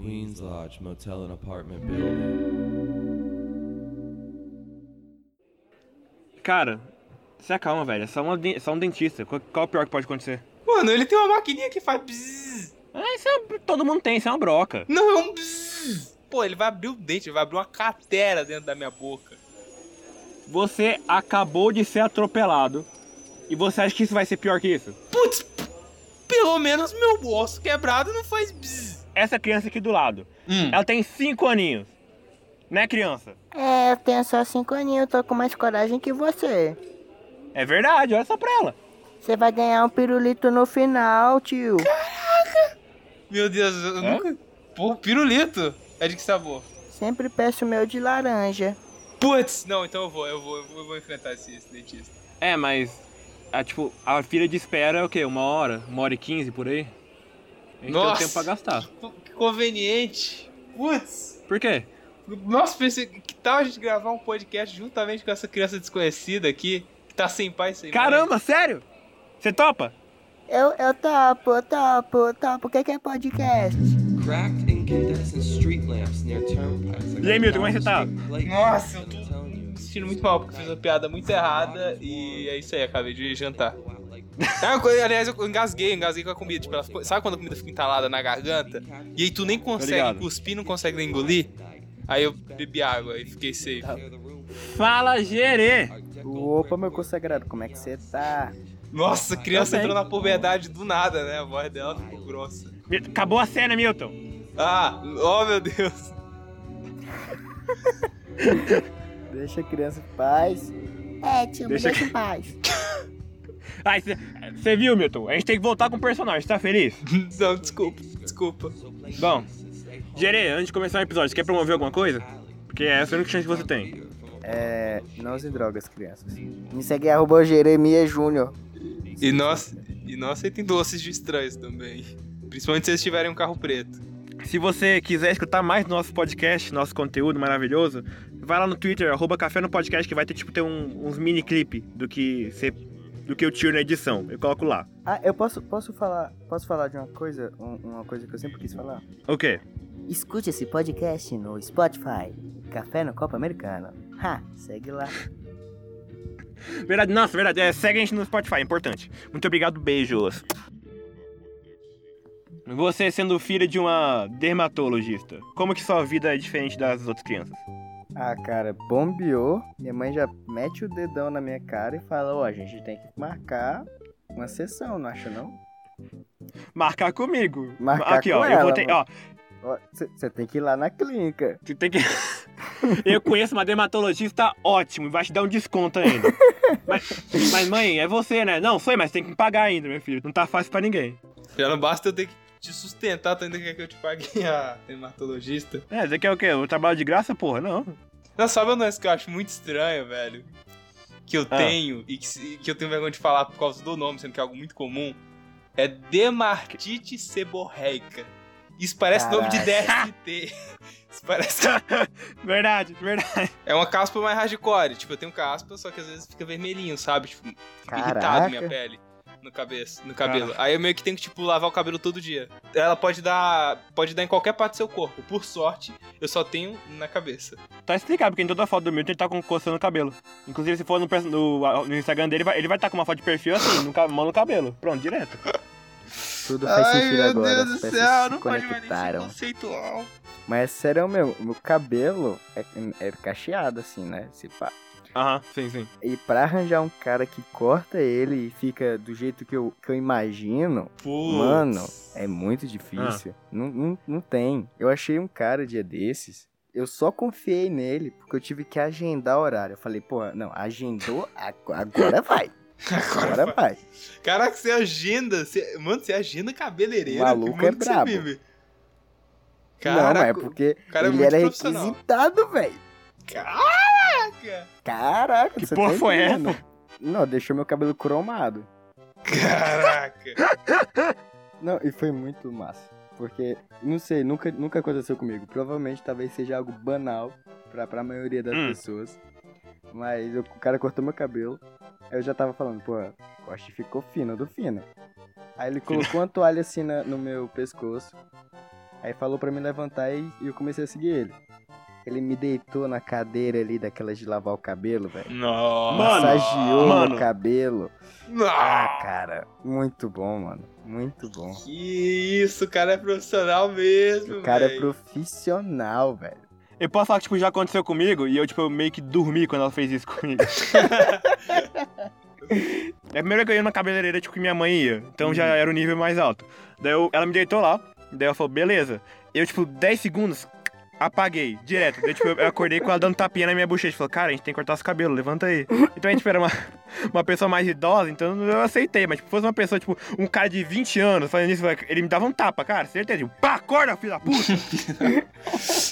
Queens Lodge Motel and Apartment Building. Cara, se acalma, velho. É só, uma de- só um dentista. Qual, qual é o pior que pode acontecer? Mano, ele tem uma maquininha que faz bzzz. Ah, isso é, todo mundo tem, isso é uma broca. Não, é um bzzz. Pô, ele vai abrir o dente, ele vai abrir uma cratera dentro da minha boca. Você acabou de ser atropelado. E você acha que isso vai ser pior que isso? Putz, pelo menos meu osso quebrado não faz bzzz. Essa criança aqui do lado, Hum. ela tem 5 aninhos. Né, criança? É, eu tenho só cinco aninhos, eu tô com mais coragem que você. É verdade, olha só pra ela. Você vai ganhar um pirulito no final, tio. Meu Deus, eu É? nunca... Pô, pirulito. É de que sabor? Sempre peço o meu de laranja. Putz, não, então eu vou, eu vou, eu vou enfrentar esse, esse dentista. É, mas. A, tipo, a fila de espera é o quê? Uma hora? Uma hora e quinze por aí? A gente tem Nossa. um tempo pra gastar. Que conveniente. Putz. Por quê? Nossa, pensei, que tal a gente gravar um podcast juntamente com essa criança desconhecida aqui, que tá sem pai, sem mãe? Caramba, sério? Você topa? Eu, eu topo, eu topo, eu topo. O que que é podcast? Cracked incandescent street lamps near turnpikes. E aí, Milton, como é que você tá? Nossa, eu tô me sentindo muito mal porque fiz uma piada muito errada e é isso aí, acabei de jantar. Eu- aliás, eu engasguei, engasguei com a comida. Tipo, ela ficou- sabe quando a comida fica entalada na garganta? E aí tu nem consegue cuspir, não consegue nem engolir? Aí eu bebi água e fiquei safe. Fala, Gerê! Opa, meu consagrado, como é que você tá? Nossa, a criança Tá entrou na puberdade do nada, né? A voz dela ficou grossa. Acabou a cena, Milton. Ah, oh meu Deus. Deixa a criança em paz. É, tio, Deixa deixa em paz. Ai, você viu, Milton? A gente tem que voltar com o personagem, tá feliz? Não, desculpa, desculpa. Bom, Gerê, antes de começar o episódio, você quer promover alguma coisa? Porque essa é a única chance que você tem. É. Não usem drogas, crianças. Me segue arroba Jeremias Júnior. E nós, e não aceitem doces de estranhos também. Principalmente se eles tiverem um carro preto. Se você quiser escutar mais do nosso podcast, nosso conteúdo maravilhoso, vai lá no Twitter, arroba Café no Podcast, que vai ter, tipo, ter um- uns mini clipe do que você. Do que eu tiro na edição. Eu coloco lá. Ah, eu posso, posso falar. Posso falar de uma coisa? Um- uma coisa que eu sempre quis falar? O quê? Escute esse podcast no Spotify. Café no Copa Americano. Ha, segue lá. Verdade, nossa, verdade. É, segue a gente no Spotify, é importante. Muito obrigado, beijos. Você sendo filha de uma dermatologista, como que sua vida é diferente das outras crianças? Ah, cara, bombeou. Minha mãe já mete o dedão na minha cara e fala: Ó, a gente tem que marcar uma sessão, não acha não? Marcar comigo. Marcar Aqui, com ó. eu ela, vou ter, ó. Você tem que ir lá na clínica. Tu tem que. eu conheço uma dermatologista ótimo e vai te dar um desconto ainda. mas, mas, mãe, é você, né? Não, foi, mas tem que me pagar ainda, meu filho. Não tá fácil pra ninguém. Já não basta eu ter que te sustentar, tu ainda quer que eu te pague a dermatologista. É, você quer o quê? O trabalho de graça, porra? Não. Não, sabe um negócio que eu acho muito estranho, velho? Que eu Ah. tenho e que, que eu tenho vergonha de falar por causa do nome, sendo que é algo muito comum. É dermatite seborreica. Isso parece nome de DST. Isso parece. verdade, verdade. É uma caspa mais hardcore. Tipo, eu tenho caspa, só que às vezes fica vermelhinho, sabe? Tipo, fica Caraca. irritado minha pele. No cabeça, no cabelo. Aí eu meio que tenho que, tipo, lavar o cabelo todo dia. Ela pode dar. Pode dar em qualquer parte do seu corpo. Por sorte, eu só tenho na cabeça. Tá explicado, porque em toda foto do Milton ele tá com coçando o cabelo. Inclusive, se for no, no, no Instagram dele, ele vai estar com uma foto de perfil assim, no, mão no cabelo. Pronto, direto. Tudo faz sentido agora. as peças se pode conectaram. conceitual. Mas é sério, meu, meu cabelo é, é cacheado, assim, né? Se pá. Aham, sim, sim. E pra arranjar um cara que corta ele e fica do jeito que eu, que eu imagino, Putz. mano, é muito difícil. Não, não, não tem. Eu achei um cara dia desses. Eu só confiei nele porque eu tive que agendar horário. Eu falei, pô, não, agendou, ago- agora vai. Agora vai. Caraca, você agenda. Você... Mano, você agenda cabeleireiro. O maluco que é você brabo. vive? não, é Caraca, porque é ele muito era requisitado, velho. Caraca! Caraca, Que você porra tá foi entendendo? Não, deixou meu cabelo cromado. Caraca! Não, e foi muito massa. Porque, não sei, nunca, nunca aconteceu comigo. Provavelmente talvez seja algo banal pra, pra maioria das Hum. pessoas. Mas eu- o cara cortou meu cabelo. Aí eu já tava falando, pô, o corte ficou fino, do fino. Aí ele colocou uma toalha assim na- no meu pescoço. Aí falou pra me levantar e e eu comecei a seguir ele. Ele me deitou na cadeira ali daquelas de lavar o cabelo, velho. Massageou mano. no cabelo. Ah, Nossa. cara, muito bom, mano. Muito bom. Que isso, o cara é profissional mesmo, O cara é velho. profissional, velho. Eu posso falar que, tipo, já aconteceu comigo e eu, tipo, meio que dormi quando ela fez isso comigo. é a primeira que eu ia na cabeleireira, tipo, que minha mãe ia. Então já era o nível mais alto. Daí eu- ela me deitou lá, daí ela falou, beleza. Eu, tipo, 10 segundos, apaguei, direto. Daí, tipo, eu acordei com ela dando tapinha na minha bochecha. Falou, cara, a gente tem que cortar os cabelos, levanta aí. Então a gente era uma, uma pessoa mais idosa, então eu aceitei. Mas, tipo, fosse uma pessoa, tipo, um cara de 20 anos fazendo isso, ele me dava um tapa, cara, certeza. Tipo, pá, acorda, filho da puta.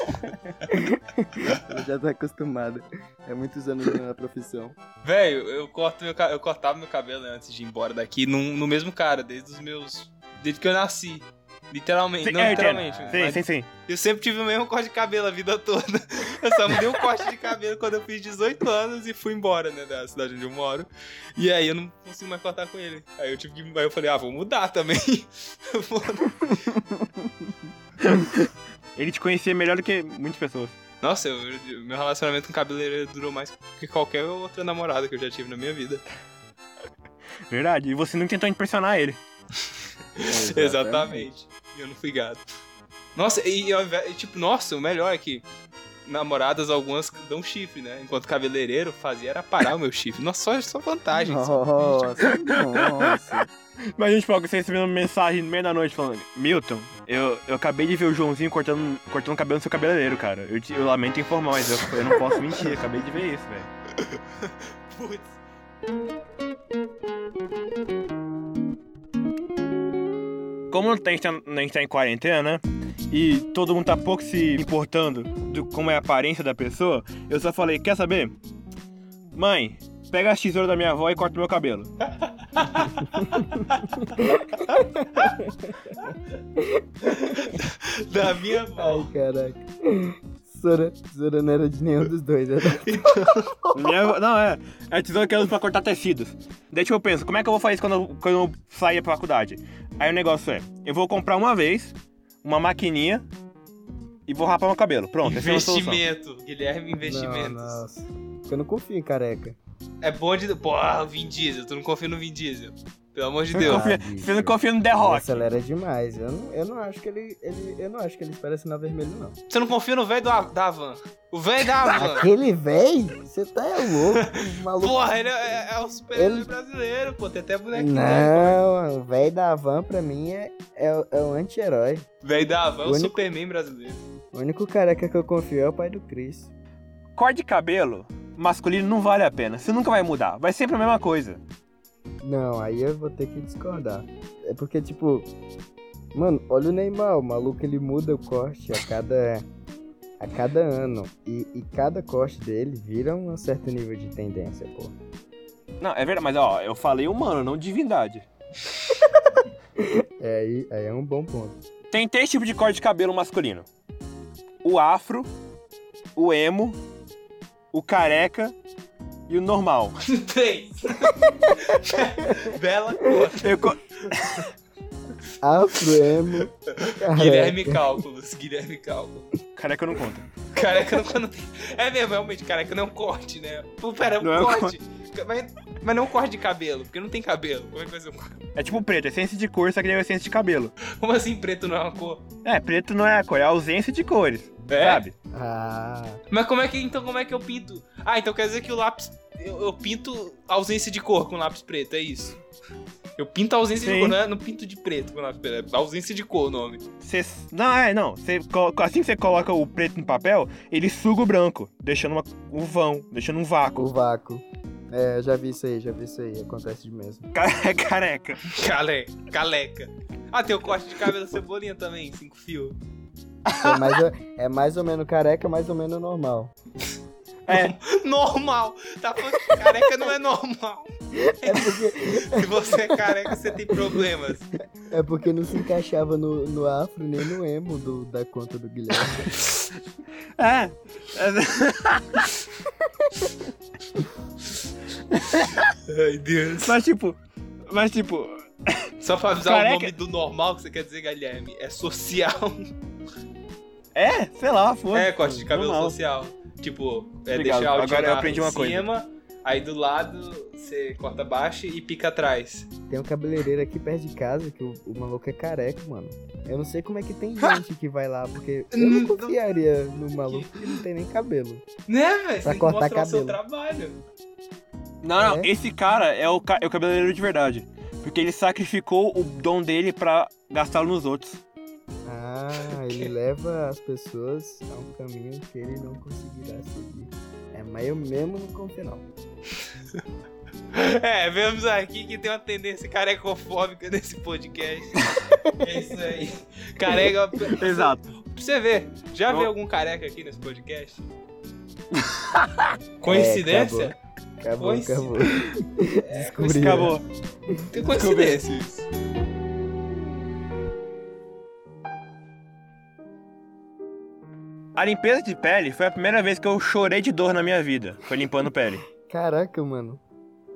Ela já tá acostumada. É muitos anos na profissão. Velho, eu, corto meu, eu cortava meu cabelo né, antes de ir embora daqui num- no mesmo cara, desde os meus. Desde que eu nasci. Literalmente, Sim, não é, literalmente. Sim, sim, sim. Eu sempre tive o mesmo corte de cabelo a vida toda. Eu só mudei um corte de cabelo quando eu fiz 18 anos e fui embora, né, da cidade onde eu moro. E aí eu não consigo mais cortar com ele. Aí eu tive que. Aí eu falei, ah, vou mudar também. Ele te conhecia melhor do que muitas pessoas. Nossa, eu- meu relacionamento com cabeleireiro durou mais que qualquer outra namorada que eu já tive na minha vida. Verdade. E você não tentou impressionar ele. Exatamente. E eu não fui gato. Nossa, e, ao invés- e, tipo, nossa, o melhor é que namoradas algumas dão chifre, né? Enquanto cabeleireiro fazia era parar o meu chifre. Nossa, só, só vantagem. só- Nossa, nossa. Mas a gente falou que você recebeu uma mensagem no meio da noite falando: Milton, eu, eu acabei de ver o Joãozinho cortando, cortando o cabelo no seu cabeleireiro, cara. Eu, te- eu lamento informar, mas eu, eu não posso mentir. eu Acabei de ver isso, velho. Putz. Como a gente, tá, a gente tá em quarentena, né? E todo mundo tá pouco se importando do como é a aparência da pessoa, eu só falei: quer saber? Mãe, pega as tesouras da minha avó e corta o meu cabelo. Da minha Ai, avó. caraca. Sora, Sora não era de nenhum dos dois. Era... Minha avó- não, é. É a tesoura que eu uso pra cortar tecidos. Daí tipo, eu penso, como é que eu vou fazer isso quando eu, quando eu sair pra faculdade? Aí o negócio é, eu vou comprar uma vez, uma maquininha e vou rapar meu cabelo. Pronto, essa é uma solução. Investimento. Guilherme Não, Investimentos. nossa. Eu não confio em careca. É bom de. Porra, o Vin Diesel. Tu não confia no Vin Diesel. Pelo amor de Deus. Ah, você não confia no The Ele Rock. acelera demais. Eu não, eu não acho que ele, ele. Eu não acho que ele espera sinal vermelho, não. Você não confia no velho da Van. O velho da Van. Aquele véi, você tá é louco, maluco. Porra, ele é, é o super-herói Ele- brasileiro, pô. Tem até bonequinho. dele, Não, o velho da van pra mim é, é, o- é o anti-herói. Velho da Van é o O único- Superman brasileiro. O único careca que eu confio é o pai do Chris. Corte de cabelo masculino não vale a pena. Você nunca vai mudar. Vai sempre a mesma coisa. Não, aí eu vou ter que discordar. É porque, tipo. Mano, olha o Neymar, o maluco ele muda o corte a cada. a cada ano. E, e cada corte dele vira um certo nível de tendência, pô. Não, é verdade, mas ó, eu falei humano, não divindade. É, aí, aí é um bom ponto. Tem três tipos de corte de cabelo masculino: o afro, o emo, o careca e o normal. Três. Bela cor. Eu co- Afro, emo. Guilherme. Cálculos. Guilherme Cálculos. Careca não conta. Careca não, não tem. É mesmo, realmente, careca não é um corte, né? Pô, pera, é um Não é um corte. Mas, mas não é um corte de cabelo, porque não tem cabelo. Como é que vai ser um corte? É tipo preto, é essência de cor, só que é essência de cabelo. Como assim preto não é uma cor? É, preto não é a cor, é a ausência de cores. É? Sabe? Ah, Mas como é que, então, como é que eu pinto? Ah, então quer dizer que o lápis. Eu, eu pinto ausência de cor com lápis preto, é isso. Eu pinto a ausência de Sim. cor, não, é, não pinto de preto com lápis preto. É ausência de cor o nome. Cê- não, é, não. Cê assim que você coloca o preto no papel, ele suga o branco, deixando uma- um vão, deixando um o vácuo. vácuo. É, já vi isso aí, já vi isso aí. Acontece de mesmo. Ca- Careca. Caleca. Caleca. Ah, tem o corte de cabelo cebolinha também, cinco fios. É mais, ou- é mais ou menos careca, mais ou menos normal. É, Normal! Tá falando que careca não é normal. É porque, Se você é careca, você tem problemas. é porque não se encaixava no, no afro nem no emo do, da conta do Guilherme. é. Ai, Deus. Mas tipo, mas tipo, Só pra avisar Careca- o nome do normal que você quer dizer, Guilherme, é social. É, sei lá, foda É, corte de cabelo normal. social. Tipo, é Obrigado, deixar o agora eu aprendi em uma coisa. cima, aí do lado você corta baixo e pica atrás. Tem um cabeleireiro aqui perto de casa que o, o maluco é careca, mano. Eu não sei como é que tem gente que vai lá, porque eu não confiaria no maluco que não tem nem cabelo. Né, velho? Você Pra tem que cortar mostrar o seu cabelo. trabalho. Não, não, É? esse cara é o, ca- é o cabeleireiro de verdade. Porque ele sacrificou o dom dele pra gastá-lo nos outros. Ah, ele leva as pessoas a um caminho que ele não conseguirá seguir. É, mas eu mesmo não confio não. É, vemos aqui que tem uma tendência carecofóbica nesse podcast. é isso aí. Careca. Exato. Pra você ver, já viu algum careca aqui nesse podcast? Coincidência? Acabou, Pois sim. acabou. É, Descobri. Acabou. Tem coincidências. A limpeza de pele foi a primeira vez que eu chorei de dor na minha vida. Foi limpando pele. Caraca, mano.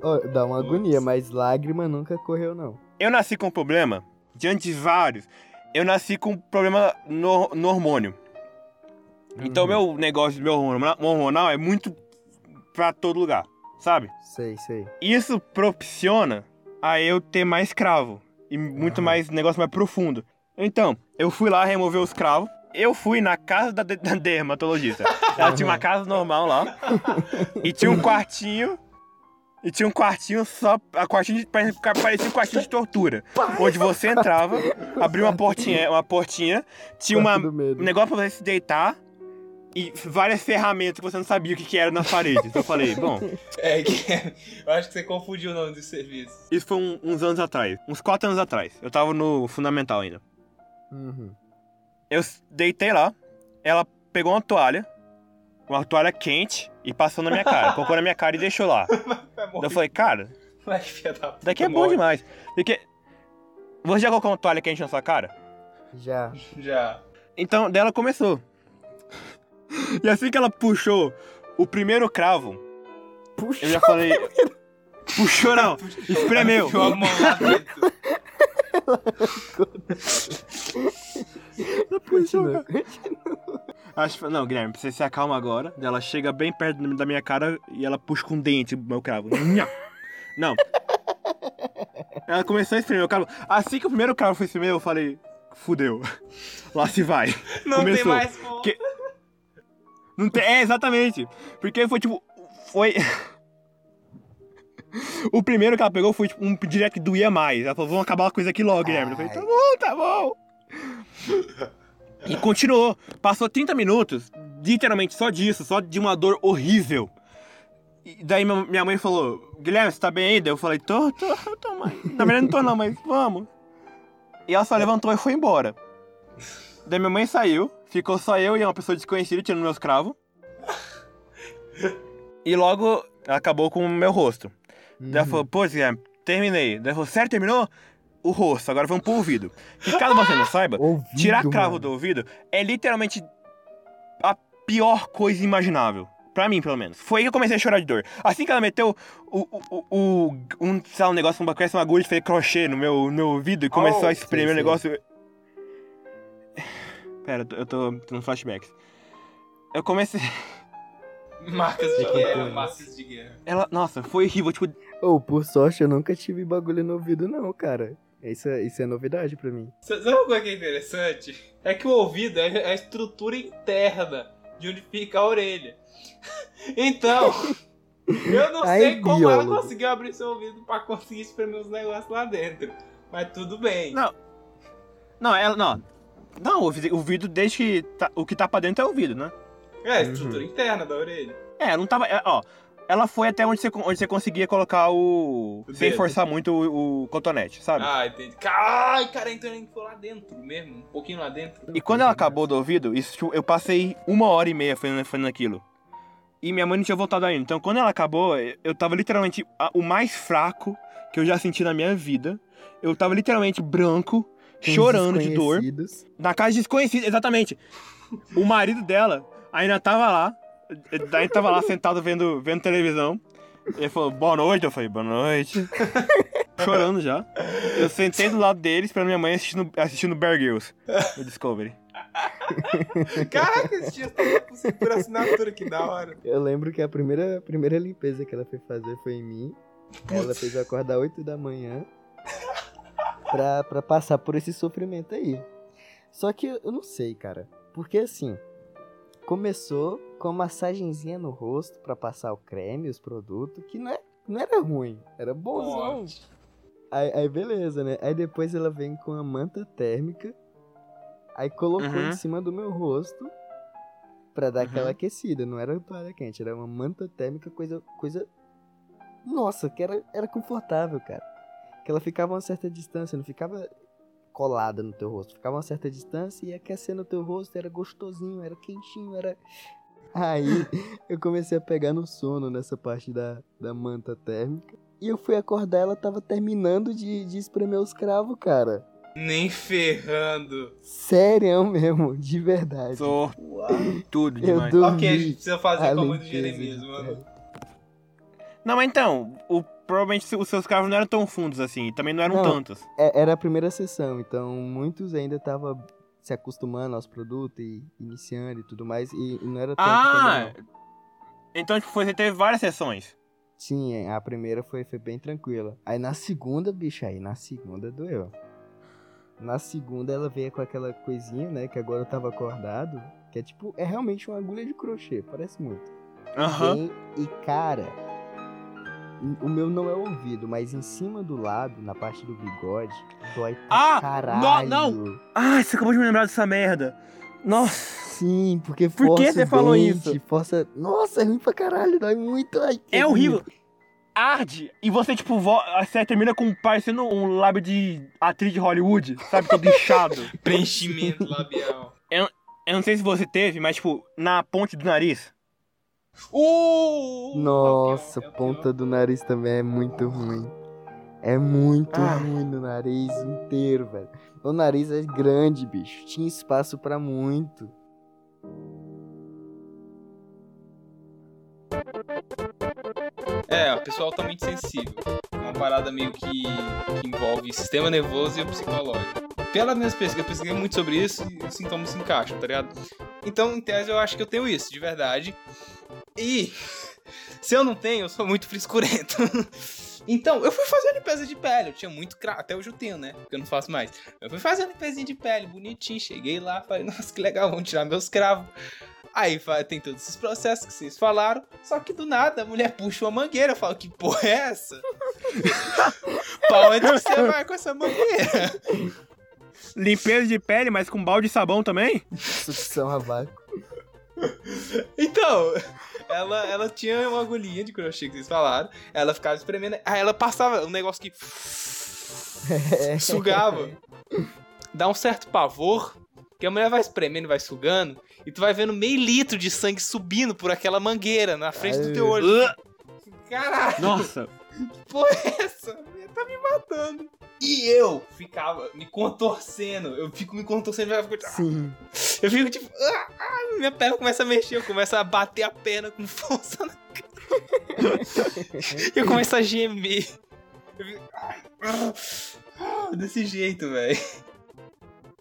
Ó, dá uma agonia, mas lágrima nunca correu, não. Eu nasci com um problema, diante de vários. Eu nasci com um problema no, no hormônio. Então, Uhum. meu negócio, meu hormonal, é muito pra todo lugar, sabe? Sei, sei. Isso propiciona a eu ter mais cravo e muito Aham. mais negócio mais profundo. Então, eu fui lá remover os cravos. Eu fui na casa da, de- da dermatologista. Ela tinha uma casa normal lá. e tinha um quartinho. E tinha um quartinho só. A quartinho de, pare- parecia um quartinho de tortura. Onde você entrava, abria uma portinha, uma portinha, tinha uma, um negócio pra você se deitar. E várias ferramentas que você não sabia o que, que era nas paredes. Então eu falei, bom, É que eu acho que você confundiu o nome do serviço. Isso foi um- uns anos atrás. Uns quatro anos atrás. Eu tava no fundamental ainda. Uhum. Eu deitei lá. Ela pegou uma toalha. Uma toalha quente. E passou na minha cara. colocou na minha cara e deixou lá. Eu falei, cara, daqui é bom demais. Porque. Você já colocou uma toalha quente na sua cara? Já. Já. Então, dela começou. E assim que ela puxou o primeiro cravo, Puxa. eu já falei. Puxou não, espremeu. Enfiou a mão lá dentro. Continua. Acho que- não, Guilherme, você se acalma agora. Ela chega bem perto da minha cara e ela puxa com o dente o meu cravo. Não. Ela começou a espremer o cravo. Assim que o primeiro cravo foi espremer, eu falei, fudeu. Lá se vai. Não tem Começou. mais como. Que- Não tem... É, exatamente. Porque foi tipo. Foi. O primeiro que ela pegou foi tipo um direto que doía mais. Ela falou, vamos acabar a coisa aqui logo, Guilherme. Eu falei, tá bom, tá bom. E continuou. Passou 30 minutos, literalmente só disso, só de uma dor horrível. E daí minha mãe falou, Guilherme, você tá bem aí? Daí eu falei, tô, tô, tô, mãe. Na verdade não tô não, mas vamos. E ela só levantou e foi embora. Daí minha mãe saiu, ficou só eu e uma pessoa desconhecida tirando meus cravos. E logo acabou com o meu rosto. Daí ela falou, pô, Guilherme, terminei. Daí ela falou, sério, terminou? O rosto, agora vamos pro ouvido. Que caso você não saiba, Ouvido, tirar cravo mano. do ouvido é literalmente a pior coisa imaginável. Pra mim, pelo menos. Foi aí que eu comecei a chorar de dor. Assim que ela meteu o, o, o, o- um, sei lá, um negócio, uma, parece uma agulha de fazer crochê no meu, no meu ouvido e começou Oh, a espremer sei, o negócio. Pera, eu tô, eu tô tendo flashbacks. Eu comecei. Marcas de Fica guerra, com marcas de guerra. Ela, nossa, foi horrível. Tipo, Ô, por sorte, eu nunca tive bagulho no ouvido, não, cara. Isso é, isso é novidade pra mim. Sabe uma coisa que é interessante? É que o ouvido é é a estrutura interna de onde fica a orelha. Então, eu não Ai, sei como ela conseguiu abrir seu ouvido pra conseguir espremer os negócios lá dentro. Mas tudo bem. Não. Não, ela. Não. Não, o ouvido, desde que. Tá, o que tá pra dentro é o ouvido, né? É a estrutura interna da orelha. É, não tava. é, ó, ela foi até onde você, onde você conseguia colocar o. O sem dedo. forçar muito o, o cotonete, sabe? Ah, entendi. Ai, cara, então ele foi lá dentro mesmo. Um pouquinho lá dentro. E quando ela acabou do ouvido, isso, tipo, eu passei uma hora e meia fazendo, fazendo aquilo. E minha mãe não tinha voltado ainda. Então quando ela acabou, eu tava literalmente a- o mais fraco que eu já senti na minha vida. Eu tava literalmente branco, Com chorando de dor. desconhecidos. Na casa de desconhecida, exatamente. O marido dela ainda tava lá. Daí tava lá sentado vendo, vendo televisão. Ele falou, boa noite. Eu falei, boa noite. Chorando já. Eu sentei do lado dele esperando minha mãe assistindo, assistindo Bear Grylls no Discovery. Caraca, esse dia tava com por assinatura, que da hora. Eu lembro que a primeira, primeira limpeza que ela foi fazer foi em mim. Ela fez eu acordar 8 da manhã pra, pra passar por esse sofrimento aí. Só que eu não sei, cara. Porque assim, começou com uma massagenzinha no rosto pra passar o creme, os produtos, que não, é, não era ruim, era bonzão. Aí, aí beleza, né? Aí depois ela vem com a manta térmica, aí colocou Uhum. em cima do meu rosto pra dar aquela Uhum. aquecida. Não era toalha quente, era uma manta térmica, coisa. coisa... Nossa, que era, era confortável, cara. Que ela ficava a uma certa distância, não ficava colada no teu rosto. Ficava a uma certa distância e aquecendo o teu rosto, era gostosinho, era quentinho, era. Aí eu comecei a pegar no sono nessa parte da, da manta térmica. E eu fui acordar, ela tava terminando de, de espremer os cravos, cara. Nem ferrando. Sério mesmo, de verdade. Sou tudo Eu demais. dormi. Ok, a gente precisa fazer a com a mãe do Jeremias, mano. Não, mas então, o, provavelmente os seus cravos não eram tão fundos assim, e também não eram Não. tantos. É, Era a primeira sessão, então muitos ainda estavam se acostumando aos produtos e iniciando e tudo mais, e, e não era tanto Ah! também. Então, tipo, você teve várias sessões. Sim, a primeira foi, foi bem tranquila. Aí na segunda, bicho, aí na segunda doeu. Na segunda ela veio com aquela coisinha, né, que agora eu tava acordado, que é tipo, é realmente uma agulha de crochê, parece muito. Vem e cara, o meu não é o ouvido, mas em cima do lado, na parte do bigode, dói pra Ah, caralho. não, Ah, você acabou de me lembrar dessa merda. Nossa, Sim, porque Por força que o você falou isso? Força... Nossa, é ruim pra caralho, dói muito. Ai, que é horrível. Arde. E você, tipo, vo... você termina com parecendo um lábio de atriz de Hollywood, sabe? Todo inchado. Preenchimento labial. Eu não sei se você teve, mas, tipo, na ponte do nariz. Uh! Nossa, pior, é o ponta do nariz também é muito ruim. É muito Ah. ruim no nariz inteiro, velho. O nariz é grande, bicho. Tinha espaço pra muito. É, o pessoal altamente sensível. É uma parada meio que, que envolve sistema nervoso e o psicológico. Pela minha pesquisa, eu pesquisei muito sobre isso e os sintomas se encaixam, tá ligado? Então, em tese, eu acho que eu tenho isso, de verdade. E se eu não tenho, eu sou muito frescurento. Então, eu fui fazer a limpeza de pele. Eu tinha muito cravo. Até hoje eu tenho, né? Porque eu não faço mais. Eu fui fazer a limpezinha de pele, bonitinho. Cheguei lá, falei, nossa, que legal, vamos tirar meus cravos. Aí tem todos esses processos que vocês falaram. Só que do nada a mulher puxa uma mangueira. Eu falo, que porra é essa? pra onde que você vai com essa mangueira? Limpeza de pele, mas com balde de sabão também? Sucção a vácuo. Então, ela, ela tinha uma agulhinha de crochê que vocês falaram. Ela ficava espremendo. Aí ela passava um negócio que sugava. Dá um certo pavor. Que a mulher vai espremendo e vai sugando. E tu vai vendo meio litro de sangue subindo por aquela mangueira na frente do teu olho. Caralho, Nossa. Que porra é essa? Tá me matando. E eu ficava me contorcendo. Eu fico me contorcendo. Eu fico, Sim. eu fico tipo. ah, ah, minha perna começa a mexer. Eu começo a bater a perna com força na cara. eu começo a gemer. Eu fico. ah, ah, desse jeito, velho.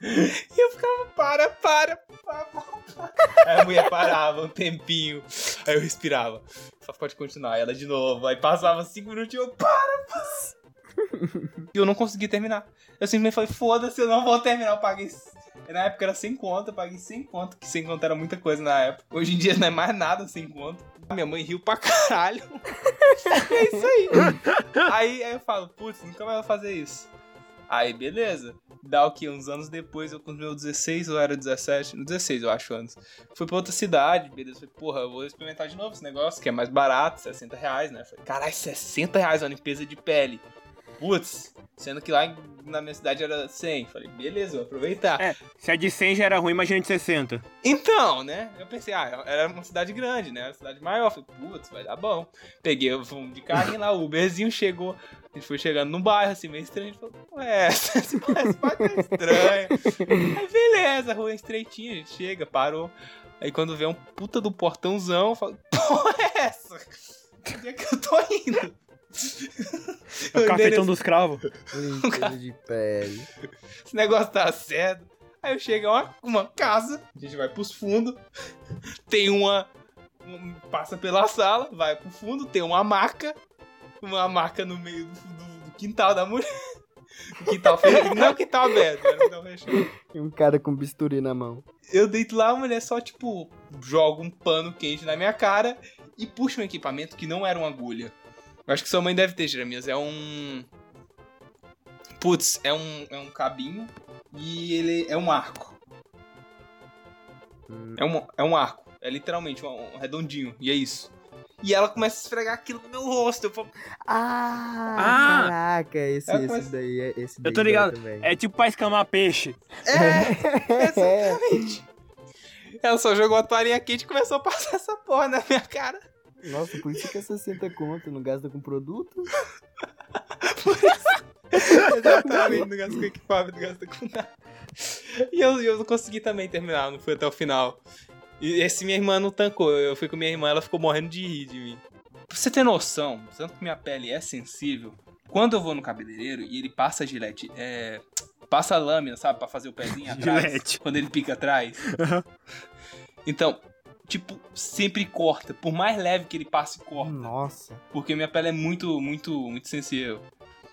E eu ficava, para, para, para, para. Aí a mulher parava um tempinho. Aí eu respirava. Só pode continuar. Aí ela de novo. Aí passava cinco minutos e eu, para, para. E eu não consegui terminar. Eu simplesmente falei, foda-se, eu não vou terminar. Eu paguei. Na época era sem conta, eu paguei sem conta, que sem conta era muita coisa na época. Hoje em dia não é mais nada sem conta. Minha mãe riu pra caralho. é isso aí. aí. Aí eu falo, putz, nunca mais vou fazer isso. Aí, beleza. Dá o que? Uns anos depois, eu com os meus 16 ou era 17? No 16, eu acho, anos. Fui pra outra cidade, beleza. Falei, porra, eu vou experimentar de novo esse negócio, que é mais barato, 60 reais, né? Falei, caralho, 60 reais uma limpeza de pele. Putz, sendo que lá na minha cidade era 100. Falei, beleza, vou aproveitar. É, se a de 100 já era ruim, imagina de 60. Então, né? Eu pensei, ah, era uma cidade grande, né? Era uma cidade maior. Falei, putz, vai dar bom. Peguei o um de carrinho lá, o Uberzinho chegou. A gente foi chegando num bairro, assim, meio estranho. A gente falou, ué, esse bairro tá estranho. Aí, beleza, a rua é estreitinha, a gente chega, parou. Aí, quando vê um puta do portãozão, eu falo, porra é essa? Onde é que eu tô indo? O cafetão dos cravos. Limpeza de pele. Esse negócio tá certo. Aí eu chego a uma, uma casa, a gente vai pros fundos, tem uma. um- passa pela sala, vai pro fundo, tem uma maca, uma maca no meio do, do- do quintal da mulher. O quintal fechado. Não é o quintal aberto, era o quintal fechado. E um cara com bisturi na mão. Eu deito lá, a mulher só, tipo, joga um pano quente na minha cara e puxa um equipamento que não era uma agulha. Eu acho que sua mãe deve ter, Jeremias. É um. Putz, é um, é um cabinho e ele é um arco. É um, é um arco. É literalmente um, um redondinho. E é isso. E ela começa a esfregar aquilo no meu rosto. Eu falo, Ah, Ah! caraca, esse, É, esse mas- daí, é- esse Eu daí tô dói ligado. também. É tipo pra escamar peixe. é, exatamente. Ela só jogou a toalhinha quente e começou a passar essa porra na minha cara. Nossa, por isso que é 60 conto, não gasta com produto? Exatamente, não gasta com equipamento, não gasta com nada. E eu, eu não consegui também terminar, não fui até o final. E esse minha irmã não tancou, eu fui com minha irmã, ela ficou morrendo de rir de mim. Pra você ter noção, tanto que minha pele é sensível, quando eu vou no cabeleireiro e ele passa gilete, é, passa lâmina, sabe, pra fazer o pezinho atrás, Gilete. quando ele pica atrás. Então, tipo, sempre corta, por mais leve que ele passe, corta. Nossa. Porque minha pele é muito, muito, muito sensível.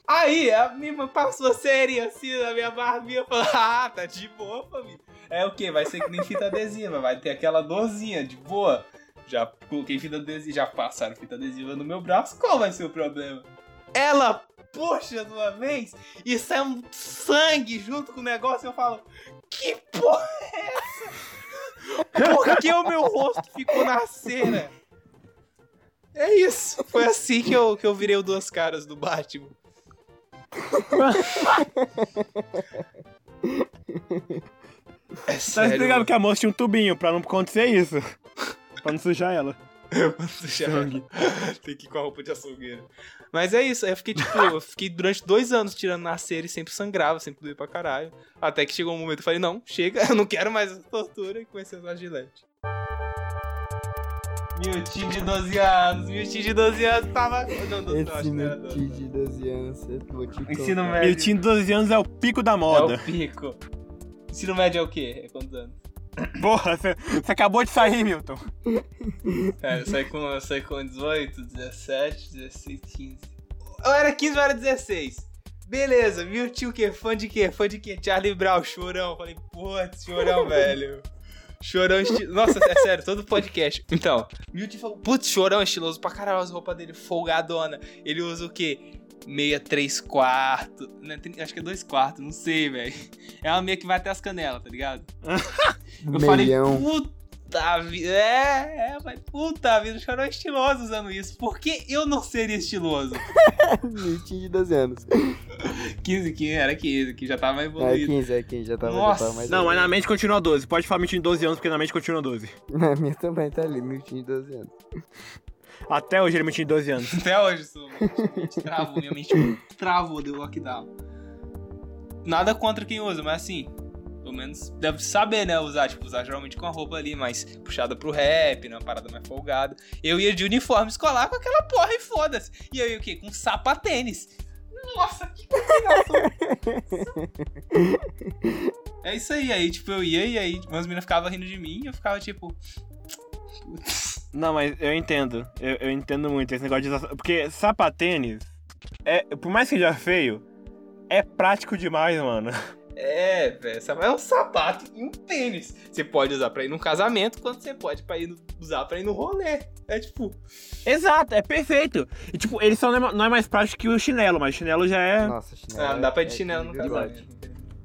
Aí, a minha passou séria assim na minha barbinha. Falou, ah, tá de boa, família. É o quê? Vai ser que nem fita adesiva. Vai ter aquela dorzinha, de boa. Já coloquei fita adesiva, já passaram fita adesiva no meu braço. Qual vai ser o problema? Ela puxa de uma vez e sai um sangue junto com o negócio. Eu falo, que porra é essa? Por que o meu rosto ficou na cera? É isso. Foi assim que eu, que eu virei o duas caras do Batman. É Tá sério. explicando que a moça tinha um tubinho pra não acontecer isso. pra não sujar ela. Tem que ir com a roupa de açougueiro. Mas é isso, aí eu fiquei tipo, eu fiquei durante dois anos tirando na cera e sempre sangrava, sempre doía pra caralho. Até que chegou um momento que eu falei, não, chega, eu não quero mais essa tortura e comecei a usar gilete. Miltinho de 12 anos, Miltinho de 12 anos tava. Não, não, não, acho Esse que não era meu 12 tio anos. de 12 anos, eu vou te Ensino contar. médio. Ele tinha 12 anos, é o pico da É moda. o pico. Ensino médio é o quê? É quantos anos? Porra, você acabou de sair, Milton. É, eu saí com, eu saí com 18, 17, 16, 15. Eu era 15 ou era 16? Beleza, viu tio o quê? Fã de quê? Fã de quê? Charlie Brown, chorão. Falei, putz, chorão, velho. Chorão estiloso. Nossa, é sério, todo podcast. Então, Milton falou, putz, chorão estiloso pra caralho, as roupas dele folgadona. Ele usa o quê? Meia 3 quartos. Né? Acho que é 2 quartos, não sei, velho. É uma meia que vai até as canelas, tá ligado? Eu falei, Meião. puta vida. É, é, mas puta vida, o chorão é estiloso usando isso. Por que eu não seria estiloso? Tio de 12 anos. 15, que era 15, que já tava É evoluído. 15, é 15, já tava, já Nossa. tava mais Não, mas na mente continua 12. Pode falar mentira em 12 anos, porque na mente continua 12. Na minha também tá ali, meu tio de 12 anos. Até hoje ele mentiu em 12 anos. Até hoje, sou. Travou, minha mente travou, deu lockdown. Nada contra quem usa, mas assim, pelo menos deve saber, né? Usar, tipo, usar geralmente com a roupa ali mais puxada pro rap, né? Uma parada mais folgada. Eu ia de uniforme escolar com aquela porra e foda-se. E eu ia o quê? Com sapatênis. Nossa, que combinação. é isso aí, aí, tipo, eu ia e aí umas meninas ficavam rindo de mim e eu ficava tipo. Putz. Não, mas eu entendo. Eu, eu entendo muito esse negócio de usar. Porque sapatênis, é, por mais que seja feio, é prático demais, mano. É, velho, essa- é um sapato e um tênis. Você pode usar pra ir num casamento, quanto você pode pra ir no- usar pra ir no rolê. É tipo, Exato, é perfeito. E tipo, ele só não é, não é mais prático que o chinelo, mas chinelo já é. Nossa, chinelo. ah, não dá pra ir de é chinelo no nível casamento.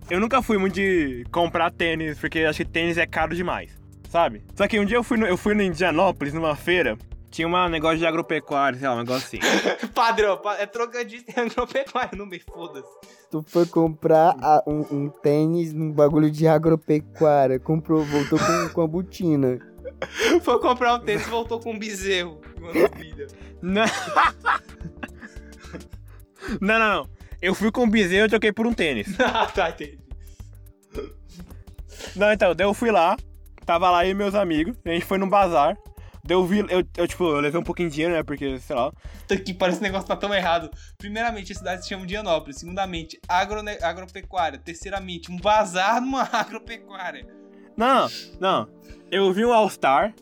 Eu nunca fui muito de comprar tênis, porque eu acho que tênis é caro demais, sabe? Só que um dia eu fui no, eu fui no Indianópolis, numa feira, tinha um negócio de agropecuária, sei lá, um negócio assim. Padrão, pa- é trocadilho e agropecuário no meio, foda-se. Tu foi comprar a- um, um tênis num bagulho de agropecuária, comprou, voltou com, com a botina. Foi comprar um tênis e voltou com um bezerro. Não. não, não, não. Eu fui com um bezerro e troquei por um tênis. ah, tá, entendi. Não, então, daí eu fui lá, tava lá e meus amigos, a gente foi num bazar. Daí eu vi, eu, eu, tipo, eu levei um pouquinho de dinheiro, né? Porque, sei lá. Que parece esse negócio tá tão errado. Primeiramente, a cidade se chama Dianópolis. Segundamente, agrone- agropecuária. Terceiramente, um bazar numa agropecuária. Não, não. Eu vi um All-Star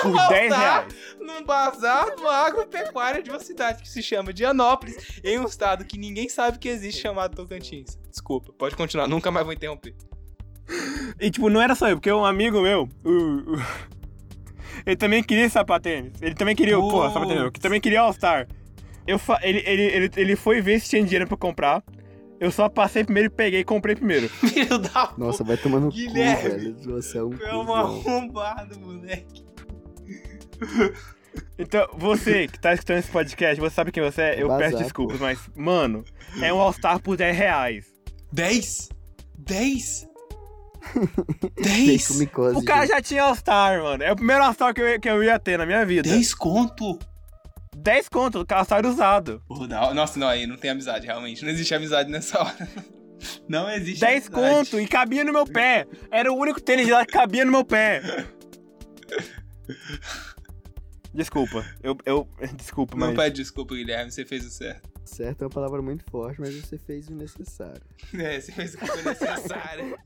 por 10 All-Star? reais. Num bazar numa agropecuária de uma cidade que se chama Dianópolis, em um estado que ninguém sabe que existe chamado Tocantins. Desculpa, pode continuar, nunca mais vou interromper. E, tipo, não era só eu, porque um amigo meu, o- o- ele também queria sapatênis. Ele também queria, Putz. pô, sapatênis, não, que também queria All-Star. Eu fa- ele, ele, ele, ele foi ver se tinha dinheiro pra comprar. Eu só passei primeiro e peguei e comprei primeiro. Filho da puta. Nossa, vai tomando cu, Guilherme. velho. Você é um É um arrombado, moleque. Então, você que tá escutando esse podcast, você sabe quem você é? Eu Bazar, peço desculpas, mas, mano, é um All-Star por 10 reais. 10? 10? Tem 10? com micose, O cara já tinha All-Star, mano. É o primeiro All-Star que eu, ia- que eu ia ter na minha vida. 10 conto? 10 conto, o All-Star usado. Não- Nossa, não, aí não tem amizade, realmente. Não existe amizade nessa hora. Não existe 10 amizade. conto e cabia no meu pé. Era o único tênis de lá que cabia no meu pé. Desculpa, eu, eu desculpa, Não mas pede desculpa, Guilherme, você fez o certo. Certo é uma palavra muito forte, mas você fez o necessário. É, você fez o que foi necessário.